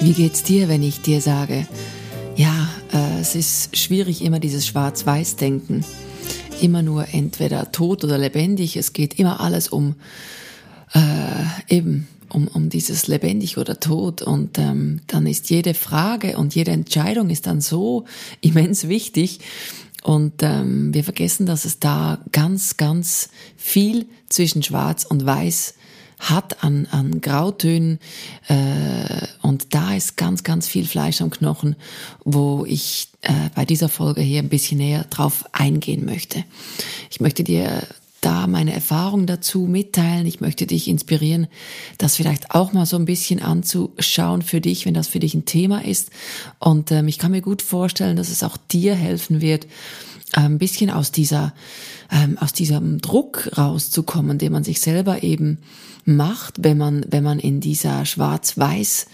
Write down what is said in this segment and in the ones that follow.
Wie geht's dir, wenn ich dir sage, ja, äh, es ist schwierig immer dieses Schwarz-Weiß-Denken, immer nur entweder tot oder lebendig, es geht immer alles um äh, eben um, um dieses lebendig oder tot. Und ähm, dann ist jede Frage und jede Entscheidung ist dann so immens wichtig. Und ähm, wir vergessen, dass es da ganz, ganz viel zwischen Schwarz und Weiß hat an, an Grautönen äh, und da ist ganz, ganz viel Fleisch am Knochen, wo ich äh, bei dieser Folge hier ein bisschen näher drauf eingehen möchte. Ich möchte dir da meine Erfahrung dazu mitteilen. Ich möchte dich inspirieren, das vielleicht auch mal so ein bisschen anzuschauen für dich, wenn das für dich ein Thema ist. Und ähm, ich kann mir gut vorstellen, dass es auch dir helfen wird, ein bisschen aus dieser, ähm, aus diesem Druck rauszukommen, den man sich selber eben macht, wenn man, wenn man in dieser schwarz-weiß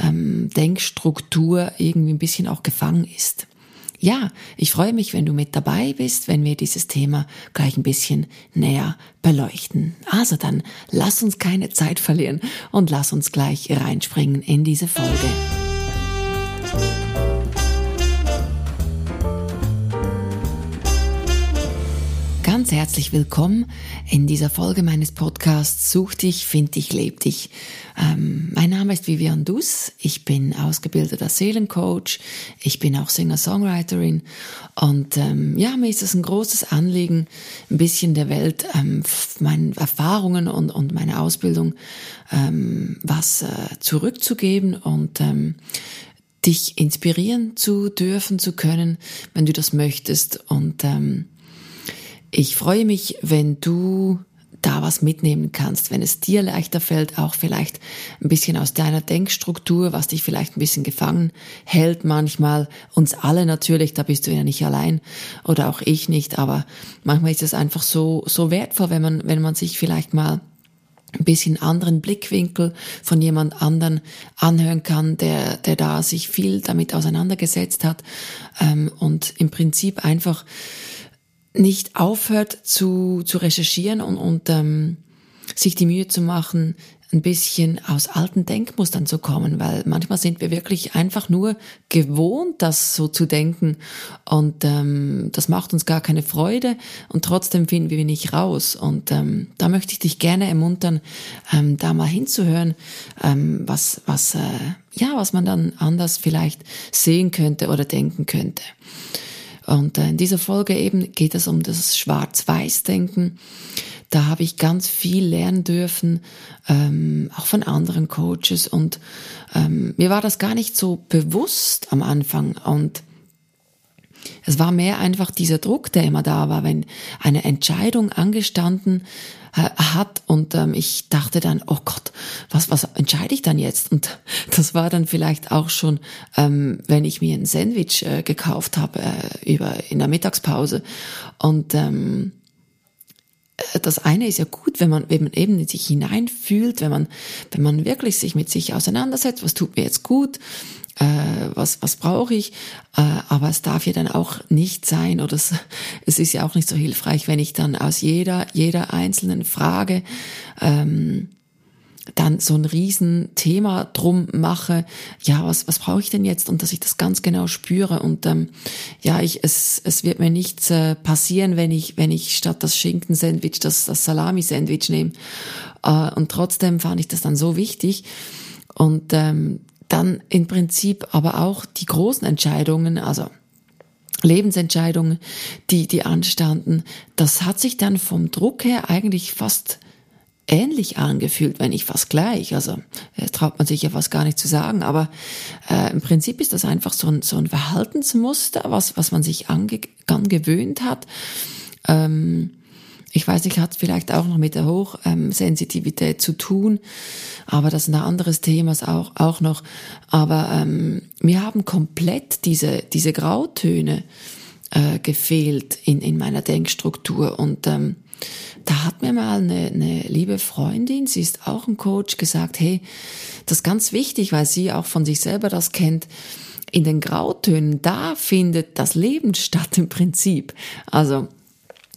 ähm, Denkstruktur irgendwie ein bisschen auch gefangen ist. Ja, ich freue mich, wenn du mit dabei bist, wenn wir dieses Thema gleich ein bisschen näher beleuchten. Also dann lass uns keine Zeit verlieren und lass uns gleich reinspringen in diese Folge. Ganz herzlich willkommen in dieser Folge meines Podcasts Such dich, find dich, leb dich. Ähm, mein Name ist Vivian Dus. Ich bin ausgebildeter Seelencoach. Ich bin auch Singer-Songwriterin. Und ähm, ja, mir ist es ein großes Anliegen, ein bisschen der Welt ähm, meine Erfahrungen und, und meine Ausbildung ähm, was äh, zurückzugeben und ähm, dich inspirieren zu dürfen, zu können, wenn du das möchtest. Und ähm, ich freue mich, wenn du da was mitnehmen kannst, wenn es dir leichter fällt, auch vielleicht ein bisschen aus deiner Denkstruktur, was dich vielleicht ein bisschen gefangen hält manchmal, uns alle natürlich, da bist du ja nicht allein oder auch ich nicht, aber manchmal ist es einfach so, so wertvoll, wenn man, wenn man sich vielleicht mal ein bisschen anderen Blickwinkel von jemand anderen anhören kann, der, der da sich viel damit auseinandergesetzt hat ähm, und im Prinzip einfach nicht aufhört zu, zu recherchieren und, und ähm, sich die Mühe zu machen, ein bisschen aus alten Denkmustern zu kommen, weil manchmal sind wir wirklich einfach nur gewohnt, das so zu denken und ähm, das macht uns gar keine Freude und trotzdem finden wir nicht raus und ähm, da möchte ich dich gerne ermuntern, ähm, da mal hinzuhören, ähm, was was äh, ja was man dann anders vielleicht sehen könnte oder denken könnte. Und äh, in dieser Folge eben geht es um das Schwarz-Weiß-Denken. Da habe ich ganz viel lernen dürfen, ähm, auch von anderen Coaches. Und ähm, mir war das gar nicht so bewusst am Anfang. Und es war mehr einfach dieser Druck, der immer da war, wenn eine Entscheidung angestanden äh, hat und ähm, ich dachte dann, oh Gott, was, was entscheide ich dann jetzt? Und das war dann vielleicht auch schon, ähm, wenn ich mir ein Sandwich äh, gekauft habe äh, über in der Mittagspause und ähm, äh, das eine ist ja gut, wenn man, wenn man eben in sich hineinfühlt, wenn man, wenn man wirklich sich mit sich auseinandersetzt, was tut mir jetzt gut, äh, was, was brauche ich, äh, aber es darf ja dann auch nicht sein oder es, es ist ja auch nicht so hilfreich, wenn ich dann aus jeder, jeder einzelnen Frage ähm, dann so ein Riesenthema drum mache, ja, was, was brauche ich denn jetzt? Und dass ich das ganz genau spüre und ähm, ja, ich, es, es wird mir nichts äh, passieren, wenn ich, wenn ich statt das Schinken-Sandwich das, das Salami-Sandwich nehme äh, und trotzdem fand ich das dann so wichtig. Und ähm, dann im Prinzip aber auch die großen Entscheidungen, also Lebensentscheidungen, die, die anstanden, das hat sich dann vom Druck her eigentlich fast ähnlich angefühlt, wenn nicht fast gleich. Also äh, traut man sich ja fast gar nicht zu sagen, aber äh, im Prinzip ist das einfach so ein, so ein Verhaltensmuster, was, was man sich ange angewöhnt hat. Ähm, ich weiß nicht, hat vielleicht auch noch mit der Hochsensitivität zu tun, aber das ist ein anderes Thema auch, auch noch. Aber ähm, mir haben komplett diese, diese Grautöne äh, gefehlt in, in meiner Denkstruktur. Und ähm, da hat mir mal eine, eine liebe Freundin, sie ist auch ein Coach, gesagt, hey, das ist ganz wichtig, weil sie auch von sich selber das kennt. In den Grautönen, da findet das Leben statt im Prinzip. Also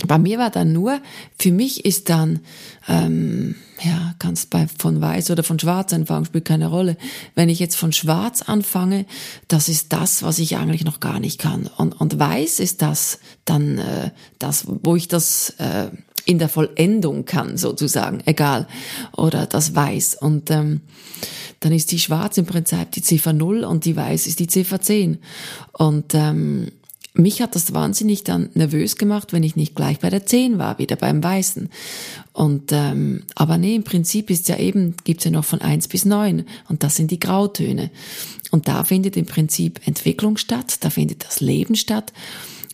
bei mir war dann nur, für mich ist dann, ähm, ja, kannst bei von weiß oder von schwarz anfangen, spielt keine Rolle. Wenn ich jetzt von schwarz anfange, das ist das, was ich eigentlich noch gar nicht kann. Und, und weiß ist das dann äh, das, wo ich das äh, in der Vollendung kann, sozusagen, egal. Oder das weiß. Und ähm, dann ist die schwarz im Prinzip die Ziffer 0 und die weiß ist die Ziffer 10. Und ähm, mich hat das wahnsinnig dann nervös gemacht, wenn ich nicht gleich bei der 10 war, wieder beim Weißen. Und ähm, aber nee, im Prinzip ist ja eben, gibt's ja noch von 1 bis 9 und das sind die Grautöne. Und da findet im Prinzip Entwicklung statt, da findet das Leben statt.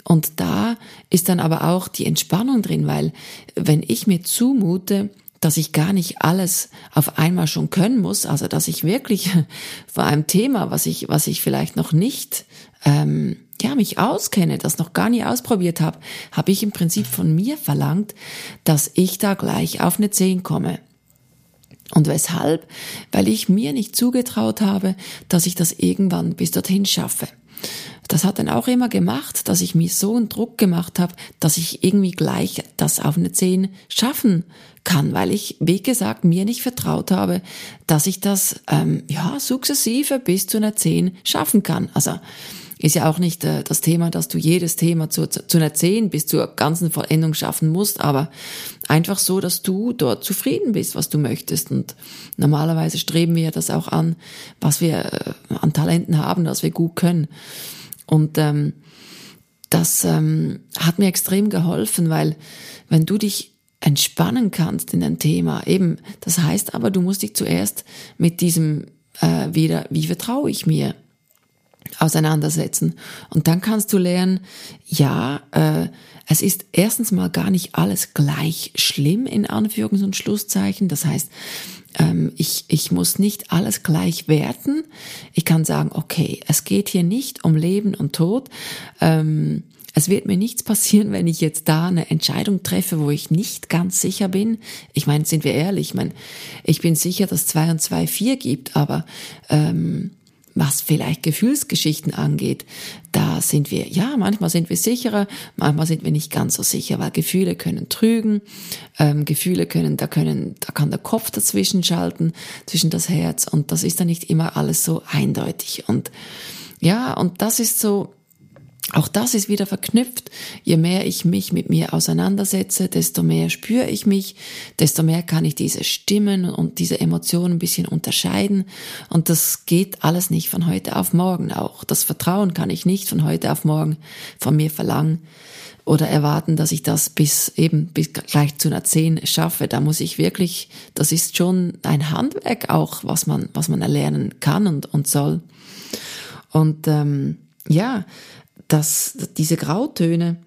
Und da ist dann aber auch die Entspannung drin, weil wenn ich mir zumute, dass ich gar nicht alles auf einmal schon können muss, also dass ich wirklich vor einem Thema, was ich, was ich vielleicht noch nicht ähm, ja, mich auskenne, das noch gar nie ausprobiert habe, habe ich im Prinzip von mir verlangt, dass ich da gleich auf eine 10 komme. Und weshalb? Weil ich mir nicht zugetraut habe, dass ich das irgendwann bis dorthin schaffe. Das hat dann auch immer gemacht, dass ich mir so einen Druck gemacht habe, dass ich irgendwie gleich das auf eine 10 schaffen kann, weil ich, wie gesagt, mir nicht vertraut habe, dass ich das ähm, ja sukzessive bis zu einer 10 schaffen kann. Also ist ja auch nicht äh, das Thema, dass du jedes Thema zu, zu einer 10 bis zur ganzen Vollendung schaffen musst, aber einfach so, dass du dort zufrieden bist, was du möchtest. Und normalerweise streben wir das auch an, was wir äh, an Talenten haben, was wir gut können. Und ähm, das ähm, hat mir extrem geholfen, weil wenn du dich entspannen kannst in ein Thema, eben, das heißt aber, du musst dich zuerst mit diesem äh, wieder, wie vertraue ich mir? Auseinandersetzen. Und dann kannst du lernen, ja, äh, es ist erstens mal gar nicht alles gleich schlimm in Anführungs- und Schlusszeichen. Das heißt, ähm, ich, ich muss nicht alles gleich werten. Ich kann sagen, okay, es geht hier nicht um Leben und Tod. Ähm, es wird mir nichts passieren, wenn ich jetzt da eine Entscheidung treffe, wo ich nicht ganz sicher bin. Ich meine, sind wir ehrlich, ich meine, ich bin sicher, dass zwei und zwei vier gibt, aber ähm, was vielleicht Gefühlsgeschichten angeht, da sind wir, ja, manchmal sind wir sicherer, manchmal sind wir nicht ganz so sicher, weil Gefühle können trügen, ähm, Gefühle können, da können, da kann der Kopf dazwischen schalten, zwischen das Herz und das ist dann nicht immer alles so eindeutig und ja, und das ist so, auch das ist wieder verknüpft. Je mehr ich mich mit mir auseinandersetze, desto mehr spüre ich mich, desto mehr kann ich diese Stimmen und diese Emotionen ein bisschen unterscheiden. Und das geht alles nicht von heute auf morgen auch. Das Vertrauen kann ich nicht von heute auf morgen von mir verlangen oder erwarten, dass ich das bis eben bis gleich zu einer 10 schaffe. Da muss ich wirklich, das ist schon ein Handwerk auch, was man, was man erlernen kann und, und soll. Und ähm, ja, dass diese Grautöne,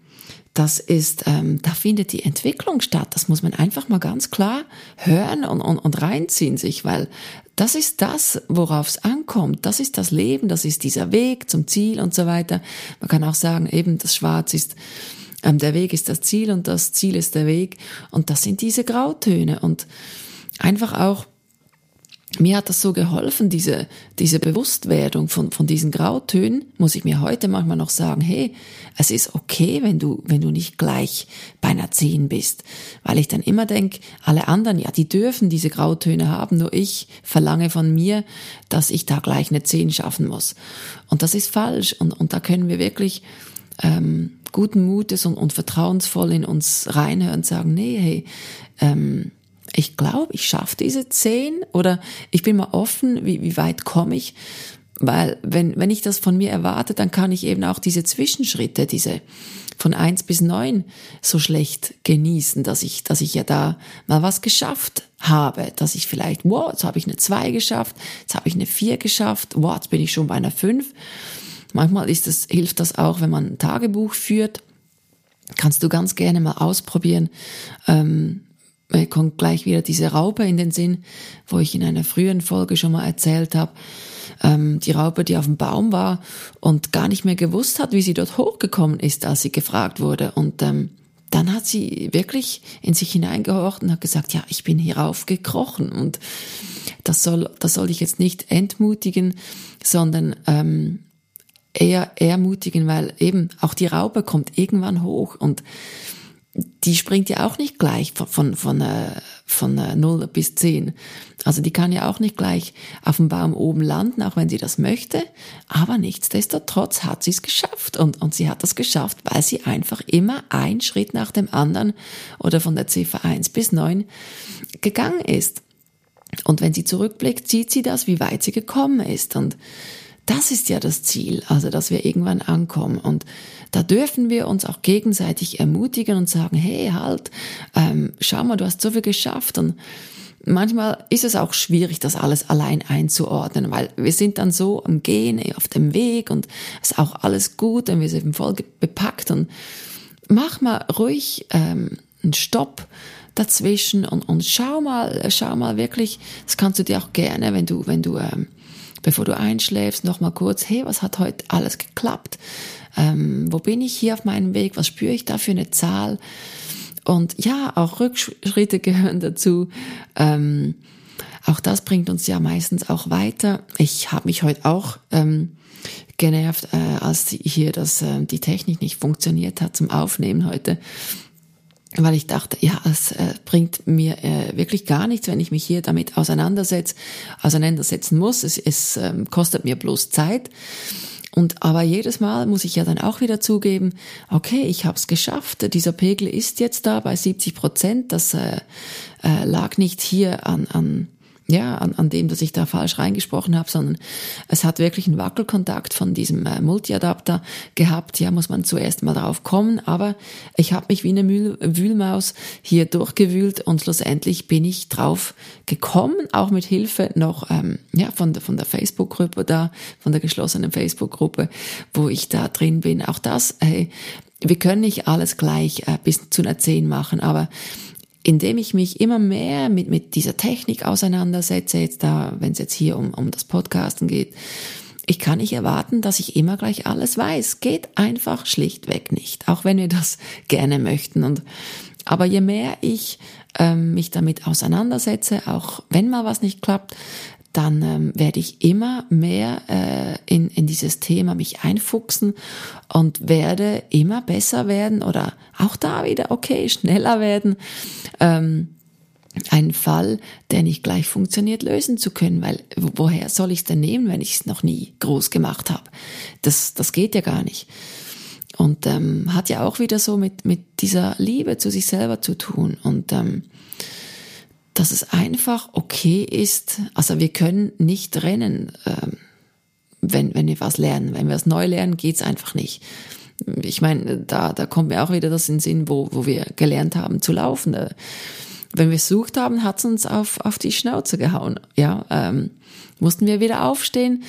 das ist, ähm, da findet die Entwicklung statt. Das muss man einfach mal ganz klar hören und, und, und reinziehen sich, weil das ist das, worauf es ankommt. Das ist das Leben, das ist dieser Weg zum Ziel und so weiter. Man kann auch sagen, eben das Schwarz ist, ähm, der Weg ist das Ziel und das Ziel ist der Weg. Und das sind diese Grautöne und einfach auch mir hat das so geholfen, diese, diese Bewusstwerdung von, von diesen Grautönen, muss ich mir heute manchmal noch sagen, hey, es ist okay, wenn du, wenn du nicht gleich bei einer 10 bist. Weil ich dann immer denke, alle anderen, ja, die dürfen diese Grautöne haben, nur ich verlange von mir, dass ich da gleich eine 10 schaffen muss. Und das ist falsch. Und, und da können wir wirklich ähm, guten Mutes und, und vertrauensvoll in uns reinhören und sagen, nee, hey, ähm, ich glaube, ich schaffe diese zehn oder ich bin mal offen, wie, wie weit komme ich. Weil wenn, wenn ich das von mir erwarte, dann kann ich eben auch diese Zwischenschritte, diese von eins bis neun so schlecht genießen, dass ich, dass ich ja da mal was geschafft habe, dass ich vielleicht, wow, jetzt habe ich eine zwei geschafft, jetzt habe ich eine vier geschafft, wow, jetzt bin ich schon bei einer fünf. Manchmal ist das, hilft das auch, wenn man ein Tagebuch führt, kannst du ganz gerne mal ausprobieren, ähm, mir kommt gleich wieder diese Raupe in den Sinn, wo ich in einer frühen Folge schon mal erzählt habe. Ähm, die Raupe, die auf dem Baum war und gar nicht mehr gewusst hat, wie sie dort hochgekommen ist, als sie gefragt wurde. Und ähm, dann hat sie wirklich in sich hineingehorcht und hat gesagt, ja, ich bin hierauf gekrochen. Und das soll, das soll ich jetzt nicht entmutigen, sondern ähm, eher ermutigen, weil eben auch die Raupe kommt irgendwann hoch und die springt ja auch nicht gleich von, von, von, äh, von 0 äh, bis 10. Also die kann ja auch nicht gleich auf dem Baum oben landen, auch wenn sie das möchte. Aber nichtsdestotrotz hat sie es geschafft. Und, und sie hat das geschafft, weil sie einfach immer ein Schritt nach dem anderen oder von der Ziffer 1 bis 9 gegangen ist. Und wenn sie zurückblickt, sieht sie das, wie weit sie gekommen ist. Und das ist ja das Ziel, also dass wir irgendwann ankommen. Und da dürfen wir uns auch gegenseitig ermutigen und sagen, hey, halt, ähm, schau mal, du hast so viel geschafft. Und manchmal ist es auch schwierig, das alles allein einzuordnen, weil wir sind dann so am Gehen, auf dem Weg und es ist auch alles gut und wir sind voll bepackt. Und mach mal ruhig ähm, einen Stopp dazwischen und, und schau mal, schau mal wirklich, das kannst du dir auch gerne, wenn du, wenn du ähm, bevor du einschläfst, noch mal kurz, hey, was hat heute alles geklappt? Ähm, wo bin ich hier auf meinem Weg? Was spüre ich da für eine Zahl? Und ja, auch Rückschritte gehören dazu. Ähm, auch das bringt uns ja meistens auch weiter. Ich habe mich heute auch ähm, genervt, äh, als hier das, äh, die Technik nicht funktioniert hat zum Aufnehmen heute weil ich dachte, ja, es äh, bringt mir äh, wirklich gar nichts, wenn ich mich hier damit auseinandersetze, auseinandersetzen muss. Es, es ähm, kostet mir bloß Zeit. Und aber jedes Mal muss ich ja dann auch wieder zugeben, okay, ich habe es geschafft. Dieser Pegel ist jetzt da bei 70 Prozent. Das äh, äh, lag nicht hier an, an ja, an, an dem, dass ich da falsch reingesprochen habe, sondern es hat wirklich einen Wackelkontakt von diesem äh, Multiadapter gehabt. Ja, muss man zuerst mal drauf kommen, aber ich habe mich wie eine Mühl Wühlmaus hier durchgewühlt und schlussendlich bin ich drauf gekommen, auch mit Hilfe noch ähm, ja, von der, von der Facebook-Gruppe da, von der geschlossenen Facebook-Gruppe, wo ich da drin bin. Auch das, hey, wir können nicht alles gleich äh, bis zu einer 10 machen, aber indem ich mich immer mehr mit, mit dieser Technik auseinandersetze, jetzt da, wenn es jetzt hier um, um das Podcasten geht, ich kann nicht erwarten, dass ich immer gleich alles weiß. Geht einfach schlichtweg nicht, auch wenn wir das gerne möchten. Und aber je mehr ich ähm, mich damit auseinandersetze, auch wenn mal was nicht klappt, dann ähm, werde ich immer mehr äh, in, in dieses Thema mich einfuchsen und werde immer besser werden oder auch da wieder, okay, schneller werden. Ähm, einen Fall, der nicht gleich funktioniert, lösen zu können, weil woher soll ich es denn nehmen, wenn ich es noch nie groß gemacht habe? Das, das geht ja gar nicht. Und ähm, hat ja auch wieder so mit, mit dieser Liebe zu sich selber zu tun. Und ähm, dass es einfach okay ist. Also wir können nicht rennen, ähm, wenn, wenn wir was lernen. Wenn wir es neu lernen, geht's einfach nicht. Ich meine, da, da kommt mir auch wieder das in den Sinn, wo, wo wir gelernt haben zu laufen. Wenn wir es sucht haben, hat's uns auf, auf die Schnauze gehauen. Ja, ähm, mussten wir wieder aufstehen.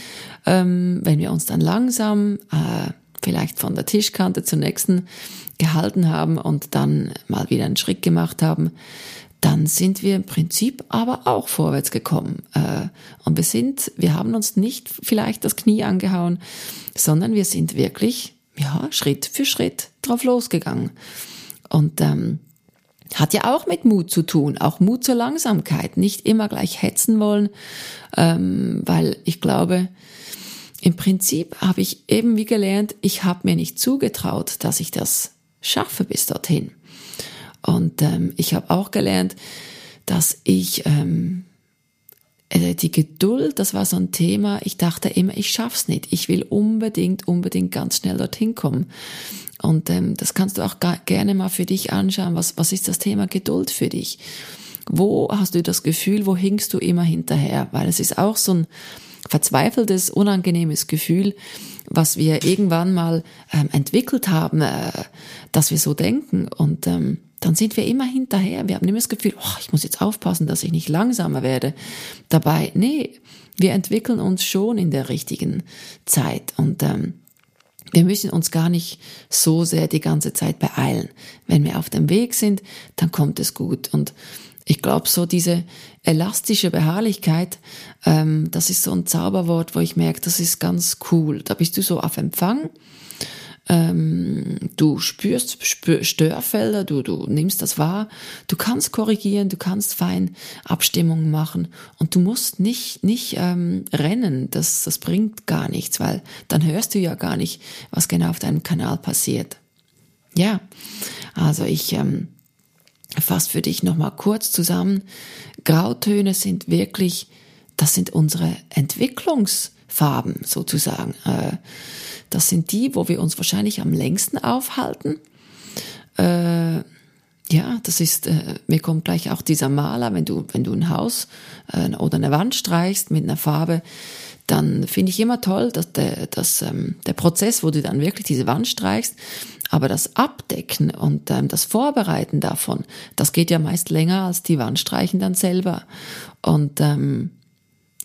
Ähm, wenn wir uns dann langsam äh, vielleicht von der Tischkante zur nächsten gehalten haben und dann mal wieder einen Schritt gemacht haben, dann sind wir im Prinzip aber auch vorwärts gekommen. Äh, und wir sind, wir haben uns nicht vielleicht das Knie angehauen, sondern wir sind wirklich, ja, Schritt für Schritt drauf losgegangen. Und ähm, hat ja auch mit Mut zu tun, auch Mut zur Langsamkeit, nicht immer gleich hetzen wollen, ähm, weil ich glaube, im Prinzip habe ich eben wie gelernt, ich habe mir nicht zugetraut, dass ich das schaffe bis dorthin. Und ähm, ich habe auch gelernt, dass ich ähm, äh, die Geduld, das war so ein Thema. Ich dachte immer, ich schaff's nicht. Ich will unbedingt, unbedingt ganz schnell dorthin kommen. Und ähm, das kannst du auch gerne mal für dich anschauen. Was, was ist das Thema Geduld für dich? Wo hast du das Gefühl, wo hinkst du immer hinterher? Weil es ist auch so ein verzweifeltes, unangenehmes Gefühl, was wir irgendwann mal ähm, entwickelt haben, äh, dass wir so denken. Und ähm, dann sind wir immer hinterher. Wir haben immer das Gefühl, oh, ich muss jetzt aufpassen, dass ich nicht langsamer werde. Dabei, nee, wir entwickeln uns schon in der richtigen Zeit und ähm, wir müssen uns gar nicht so sehr die ganze Zeit beeilen. Wenn wir auf dem Weg sind, dann kommt es gut. Und ich glaube, so diese elastische Beharrlichkeit, ähm, das ist so ein Zauberwort, wo ich merke, das ist ganz cool. Da bist du so auf Empfang ähm, du spürst spür Störfelder, du, du nimmst das wahr, du kannst korrigieren, du kannst fein Abstimmungen machen und du musst nicht, nicht ähm, rennen, das, das bringt gar nichts, weil dann hörst du ja gar nicht, was genau auf deinem Kanal passiert. Ja, also ich ähm, fasse für dich nochmal kurz zusammen. Grautöne sind wirklich, das sind unsere Entwicklungsfarben sozusagen. Äh, das sind die, wo wir uns wahrscheinlich am längsten aufhalten. Äh, ja, das ist, äh, mir kommt gleich auch dieser Maler, wenn du, wenn du ein Haus äh, oder eine Wand streichst mit einer Farbe, dann finde ich immer toll, dass der, dass, ähm, der Prozess, wo du dann wirklich diese Wand streichst, aber das Abdecken und ähm, das Vorbereiten davon, das geht ja meist länger als die Wandstreichen dann selber. Und ähm,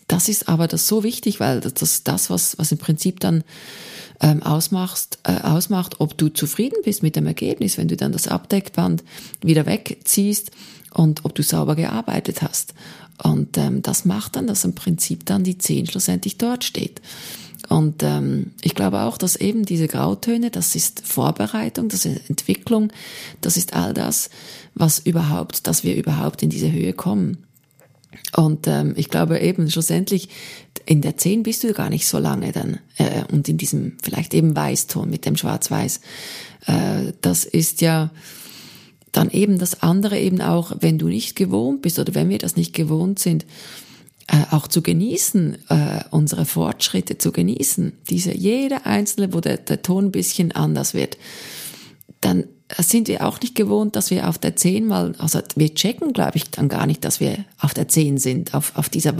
das ist aber das so wichtig, weil das ist das, was, was im Prinzip dann ähm, ausmachst, äh, ausmacht, ob du zufrieden bist mit dem Ergebnis, wenn du dann das Abdeckband wieder wegziehst und ob du sauber gearbeitet hast. Und ähm, das macht dann, dass im Prinzip dann die 10 schlussendlich dort steht. Und ähm, ich glaube auch, dass eben diese Grautöne, das ist Vorbereitung, das ist Entwicklung, das ist all das, was überhaupt, dass wir überhaupt in diese Höhe kommen. Und ähm, ich glaube eben, schlussendlich, in der 10 bist du gar nicht so lange dann. Äh, und in diesem vielleicht eben Weißton mit dem Schwarz-Weiß. Äh, das ist ja dann eben das andere eben auch, wenn du nicht gewohnt bist oder wenn wir das nicht gewohnt sind, äh, auch zu genießen, äh, unsere Fortschritte zu genießen. Diese, jede einzelne, wo der, der Ton ein bisschen anders wird. Dann sind wir auch nicht gewohnt, dass wir auf der 10 mal, also wir checken, glaube ich, dann gar nicht, dass wir auf der 10 sind, auf, auf dieser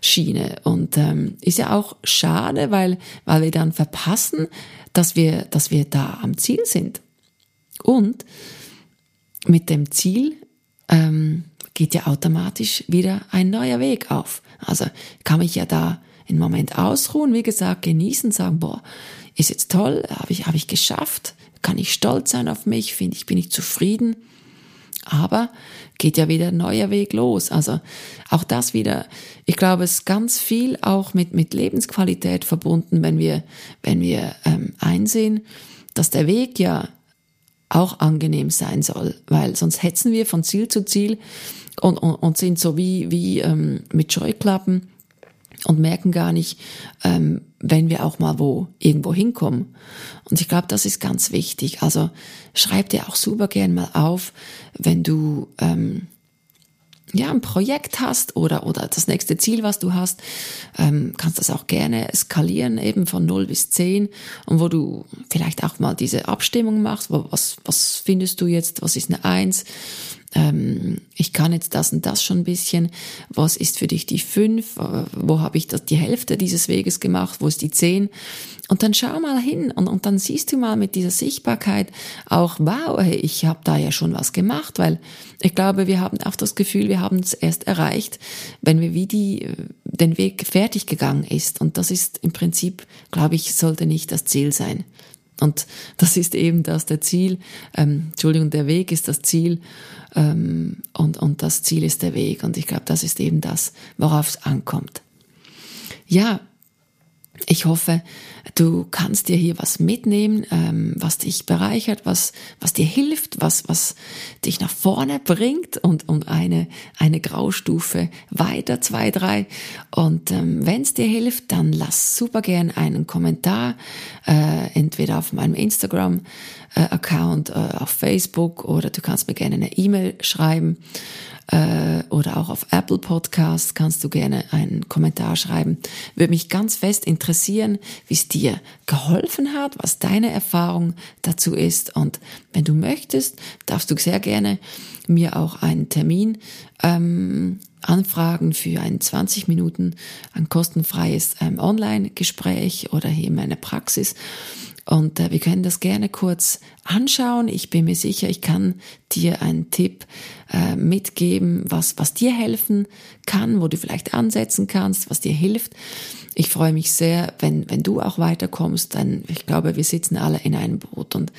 Weißschiene. Und ähm, ist ja auch schade, weil, weil wir dann verpassen, dass wir, dass wir da am Ziel sind. Und mit dem Ziel ähm, geht ja automatisch wieder ein neuer Weg auf. Also kann mich ja da einen Moment ausruhen, wie gesagt, genießen, sagen, boah, ist jetzt toll, habe ich, hab ich geschafft, kann ich stolz sein auf mich, finde ich, bin ich zufrieden. Aber geht ja wieder ein neuer Weg los. Also auch das wieder, ich glaube, es ist ganz viel auch mit, mit Lebensqualität verbunden, wenn wir, wenn wir ähm, einsehen, dass der Weg ja auch angenehm sein soll, weil sonst hetzen wir von Ziel zu Ziel und, und, und sind so wie, wie ähm, mit Scheuklappen und merken gar nicht, ähm, wenn wir auch mal wo irgendwo hinkommen. Und ich glaube, das ist ganz wichtig. Also schreib dir auch super gern mal auf, wenn du ähm, ja, ein Projekt hast oder, oder das nächste Ziel, was du hast, ähm, kannst das auch gerne skalieren, eben von 0 bis 10 und wo du vielleicht auch mal diese Abstimmung machst, was, was findest du jetzt, was ist eine 1, ähm, ich kann jetzt das und das schon ein bisschen, was ist für dich die fünf, äh, wo habe ich das, die Hälfte dieses Weges gemacht, wo ist die zehn? Und dann schau mal hin und, und dann siehst du mal mit dieser Sichtbarkeit auch, wow, hey, ich habe da ja schon was gemacht, weil ich glaube, wir haben auch das Gefühl, wir haben es erst erreicht, wenn wir wie die, äh, den Weg fertig gegangen ist. Und das ist im Prinzip, glaube ich, sollte nicht das Ziel sein. Und das ist eben das, der Ziel, ähm, Entschuldigung, der Weg ist das Ziel ähm, und, und das Ziel ist der Weg. Und ich glaube, das ist eben das, worauf es ankommt. Ja, ich hoffe, du kannst dir hier was mitnehmen, ähm, was dich bereichert, was, was dir hilft, was, was dich nach vorne bringt und, und eine, eine Graustufe weiter, zwei, drei. Und ähm, wenn es dir hilft, dann lass super gern einen Kommentar, äh, entweder auf meinem Instagram-Account, äh, äh, auf Facebook oder du kannst mir gerne eine E-Mail schreiben oder auch auf Apple Podcasts kannst du gerne einen Kommentar schreiben. Würde mich ganz fest interessieren, wie es dir geholfen hat, was deine Erfahrung dazu ist. Und wenn du möchtest, darfst du sehr gerne mir auch einen Termin ähm, anfragen für ein 20 Minuten ein kostenfreies ähm, Online-Gespräch oder hier in meiner Praxis. Und äh, wir können das gerne kurz anschauen. Ich bin mir sicher, ich kann dir einen Tipp äh, mitgeben, was, was dir helfen kann, wo du vielleicht ansetzen kannst, was dir hilft. Ich freue mich sehr, wenn, wenn du auch weiterkommst, denn ich glaube, wir sitzen alle in einem Boot und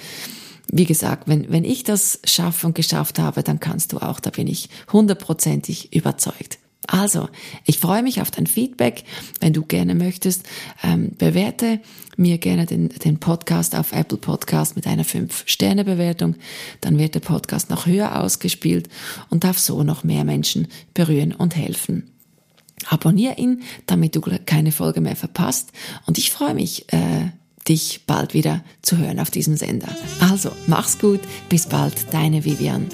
wie gesagt, wenn, wenn ich das schaffe und geschafft habe, dann kannst du auch, da bin ich hundertprozentig überzeugt. Also, ich freue mich auf dein Feedback. Wenn du gerne möchtest, ähm, bewerte mir gerne den, den Podcast auf Apple Podcast mit einer 5-Sterne-Bewertung. Dann wird der Podcast noch höher ausgespielt und darf so noch mehr Menschen berühren und helfen. Abonnier ihn, damit du keine Folge mehr verpasst. Und ich freue mich, äh, dich bald wieder zu hören auf diesem Sender. Also, mach's gut, bis bald, deine Vivian.